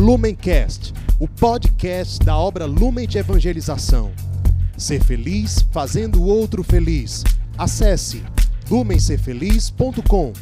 Lumencast, o podcast da obra Lumen de Evangelização. Ser feliz fazendo o outro feliz. Acesse lumencerfeliz.com.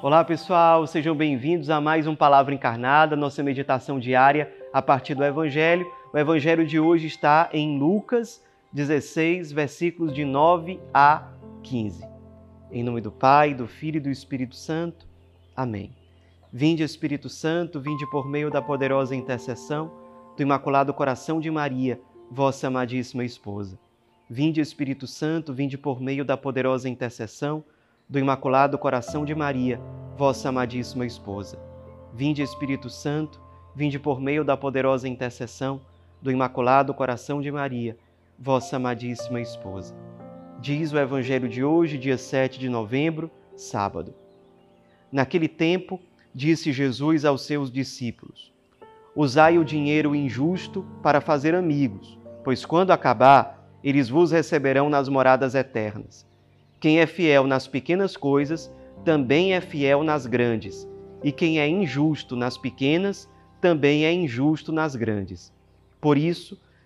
Olá pessoal, sejam bem-vindos a mais um Palavra Encarnada, nossa meditação diária a partir do Evangelho. O Evangelho de hoje está em Lucas 16, versículos de 9 a 15. Em nome do Pai, do Filho e do Espírito Santo. Amém. Vinde, Espírito Santo, vinde por meio da poderosa intercessão do Imaculado Coração de Maria, vossa amadíssima esposa. Vinde, Espírito Santo, vinde por meio da poderosa intercessão do Imaculado Coração de Maria, vossa amadíssima esposa. Vinde, Espírito Santo, vinde por meio da poderosa intercessão do Imaculado Coração de Maria, vossa amadíssima esposa. Diz o Evangelho de hoje, dia 7 de novembro, sábado. Naquele tempo, disse Jesus aos seus discípulos: Usai o dinheiro injusto para fazer amigos, pois quando acabar, eles vos receberão nas moradas eternas. Quem é fiel nas pequenas coisas, também é fiel nas grandes, e quem é injusto nas pequenas, também é injusto nas grandes. Por isso,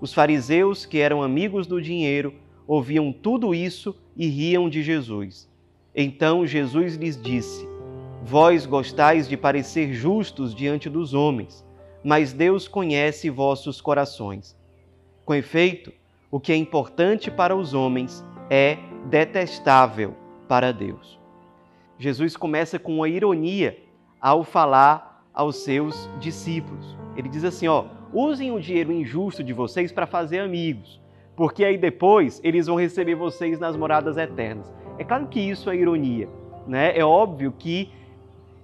Os fariseus, que eram amigos do dinheiro, ouviam tudo isso e riam de Jesus. Então Jesus lhes disse: Vós gostais de parecer justos diante dos homens, mas Deus conhece vossos corações. Com efeito, o que é importante para os homens é detestável para Deus. Jesus começa com uma ironia ao falar aos seus discípulos. Ele diz assim: ó, usem o dinheiro injusto de vocês para fazer amigos, porque aí depois eles vão receber vocês nas moradas eternas. É claro que isso é ironia, né? É óbvio que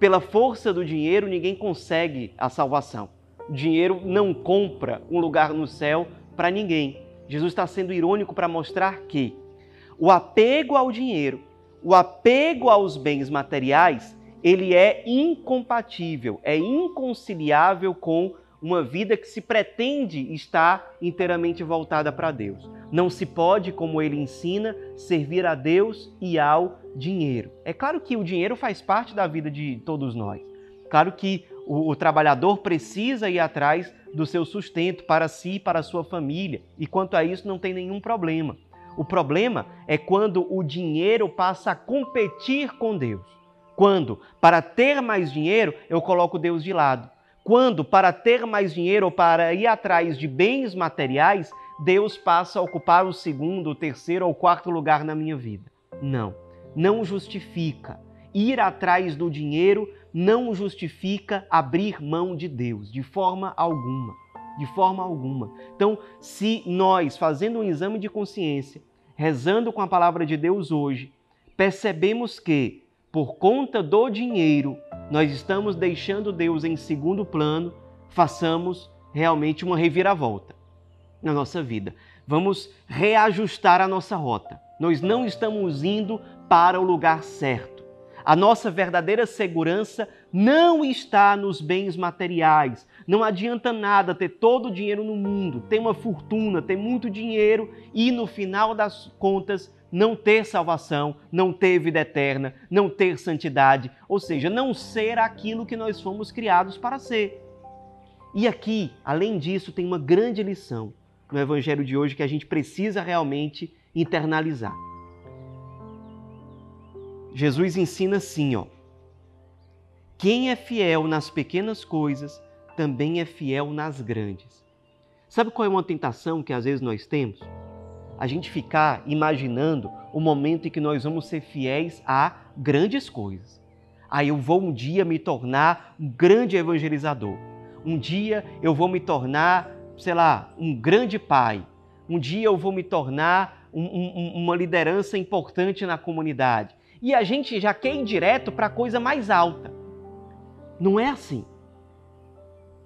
pela força do dinheiro ninguém consegue a salvação. O dinheiro não compra um lugar no céu para ninguém. Jesus está sendo irônico para mostrar que o apego ao dinheiro, o apego aos bens materiais, ele é incompatível, é inconciliável com uma vida que se pretende estar inteiramente voltada para Deus. Não se pode, como ele ensina, servir a Deus e ao dinheiro. É claro que o dinheiro faz parte da vida de todos nós. Claro que o, o trabalhador precisa ir atrás do seu sustento para si e para a sua família, e quanto a isso não tem nenhum problema. O problema é quando o dinheiro passa a competir com Deus. Quando, para ter mais dinheiro, eu coloco Deus de lado. Quando, para ter mais dinheiro ou para ir atrás de bens materiais, Deus passa a ocupar o segundo, o terceiro ou quarto lugar na minha vida. Não, não justifica. Ir atrás do dinheiro não justifica abrir mão de Deus, de forma alguma. De forma alguma. Então, se nós, fazendo um exame de consciência, rezando com a palavra de Deus hoje, percebemos que por conta do dinheiro, nós estamos deixando Deus em segundo plano, façamos realmente uma reviravolta na nossa vida. Vamos reajustar a nossa rota. Nós não estamos indo para o lugar certo. A nossa verdadeira segurança não está nos bens materiais. Não adianta nada ter todo o dinheiro no mundo, ter uma fortuna, ter muito dinheiro e no final das contas não ter salvação, não ter vida eterna, não ter santidade, ou seja, não ser aquilo que nós fomos criados para ser. E aqui, além disso, tem uma grande lição no evangelho de hoje que a gente precisa realmente internalizar. Jesus ensina assim, ó: Quem é fiel nas pequenas coisas, também é fiel nas grandes. Sabe qual é uma tentação que às vezes nós temos? A gente ficar imaginando o momento em que nós vamos ser fiéis a grandes coisas. Aí eu vou um dia me tornar um grande evangelizador. Um dia eu vou me tornar, sei lá, um grande pai. Um dia eu vou me tornar um, um, uma liderança importante na comunidade. e a gente já quer ir direto para a coisa mais alta. Não é assim.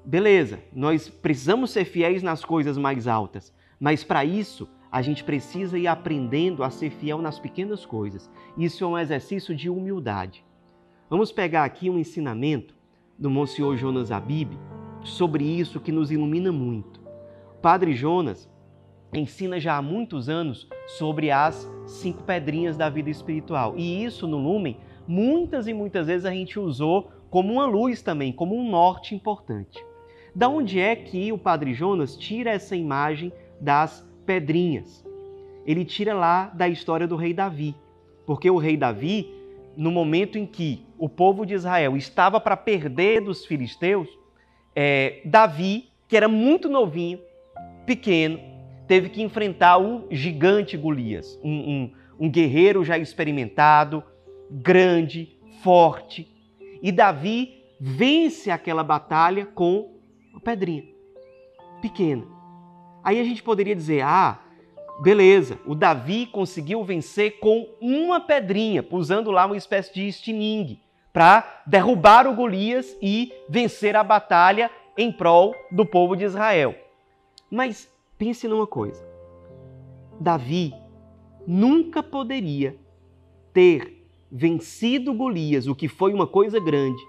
Beleza, nós precisamos ser fiéis nas coisas mais altas, mas para isso a gente precisa ir aprendendo a ser fiel nas pequenas coisas. Isso é um exercício de humildade. Vamos pegar aqui um ensinamento do Monsenhor Jonas Abib sobre isso que nos ilumina muito. O Padre Jonas ensina já há muitos anos sobre as cinco pedrinhas da vida espiritual. E isso no Lumen, muitas e muitas vezes a gente usou como uma luz também, como um norte importante. Da onde é que o Padre Jonas tira essa imagem das pedrinhas? Ele tira lá da história do rei Davi. Porque o rei Davi, no momento em que o povo de Israel estava para perder dos filisteus, é, Davi, que era muito novinho, pequeno, teve que enfrentar o gigante Golias, um, um, um guerreiro já experimentado, grande, forte. E Davi vence aquela batalha com uma pedrinha pequena. Aí a gente poderia dizer: ah, beleza, o Davi conseguiu vencer com uma pedrinha, usando lá uma espécie de estilingue, para derrubar o Golias e vencer a batalha em prol do povo de Israel. Mas Pense numa coisa: Davi nunca poderia ter vencido Golias, o que foi uma coisa grande,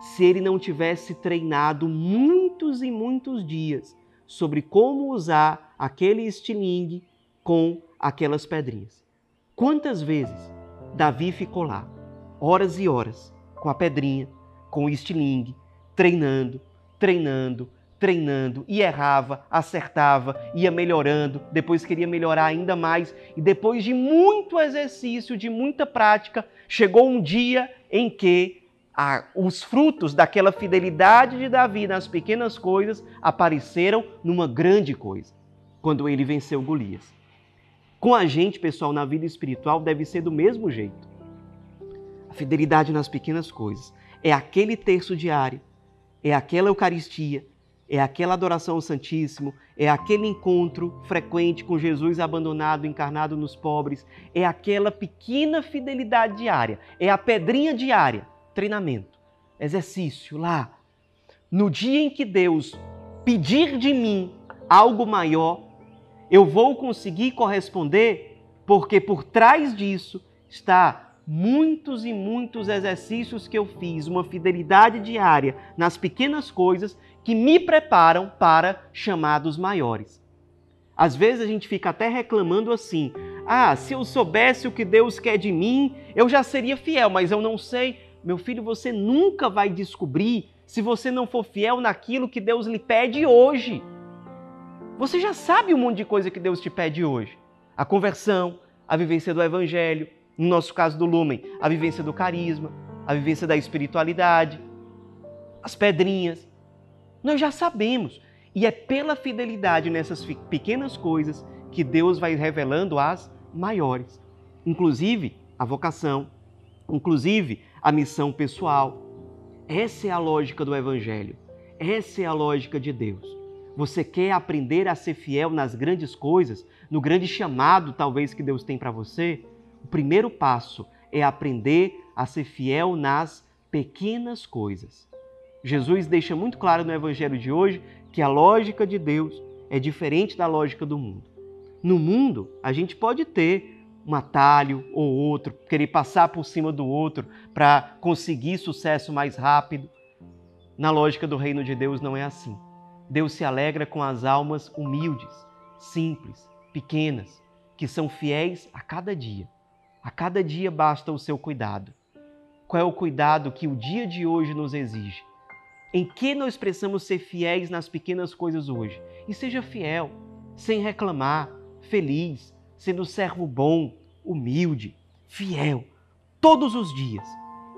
se ele não tivesse treinado muitos e muitos dias sobre como usar aquele estilingue com aquelas pedrinhas. Quantas vezes Davi ficou lá, horas e horas, com a pedrinha, com o estilingue, treinando, treinando, treinando e errava, acertava, ia melhorando, depois queria melhorar ainda mais e depois de muito exercício, de muita prática, chegou um dia em que ah, os frutos daquela fidelidade de Davi nas pequenas coisas apareceram numa grande coisa, quando ele venceu Golias. Com a gente, pessoal, na vida espiritual deve ser do mesmo jeito. A fidelidade nas pequenas coisas é aquele terço diário, é aquela Eucaristia, é aquela adoração ao Santíssimo, é aquele encontro frequente com Jesus abandonado, encarnado nos pobres, é aquela pequena fidelidade diária, é a pedrinha diária, treinamento, exercício lá. No dia em que Deus pedir de mim algo maior, eu vou conseguir corresponder, porque por trás disso está muitos e muitos exercícios que eu fiz, uma fidelidade diária nas pequenas coisas que me preparam para chamados maiores. Às vezes a gente fica até reclamando assim: ah, se eu soubesse o que Deus quer de mim, eu já seria fiel, mas eu não sei. Meu filho, você nunca vai descobrir se você não for fiel naquilo que Deus lhe pede hoje. Você já sabe um monte de coisa que Deus te pede hoje: a conversão, a vivência do Evangelho, no nosso caso do Lumen, a vivência do carisma, a vivência da espiritualidade, as pedrinhas. Nós já sabemos. E é pela fidelidade nessas pequenas coisas que Deus vai revelando as maiores. Inclusive a vocação, inclusive a missão pessoal. Essa é a lógica do Evangelho. Essa é a lógica de Deus. Você quer aprender a ser fiel nas grandes coisas, no grande chamado talvez que Deus tem para você? O primeiro passo é aprender a ser fiel nas pequenas coisas. Jesus deixa muito claro no Evangelho de hoje que a lógica de Deus é diferente da lógica do mundo. No mundo, a gente pode ter um atalho ou outro, querer passar por cima do outro para conseguir sucesso mais rápido. Na lógica do reino de Deus não é assim. Deus se alegra com as almas humildes, simples, pequenas, que são fiéis a cada dia. A cada dia basta o seu cuidado. Qual é o cuidado que o dia de hoje nos exige? Em que nós precisamos ser fiéis nas pequenas coisas hoje? E seja fiel, sem reclamar, feliz, sendo servo bom, humilde, fiel, todos os dias.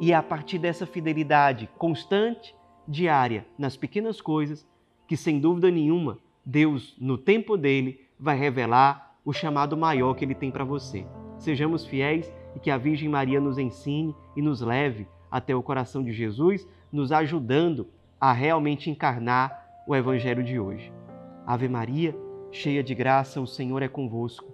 E é a partir dessa fidelidade constante, diária, nas pequenas coisas, que sem dúvida nenhuma, Deus, no tempo dele, vai revelar o chamado maior que ele tem para você. Sejamos fiéis e que a Virgem Maria nos ensine e nos leve até o coração de Jesus, nos ajudando a realmente encarnar o Evangelho de hoje. Ave Maria, cheia de graça, o Senhor é convosco.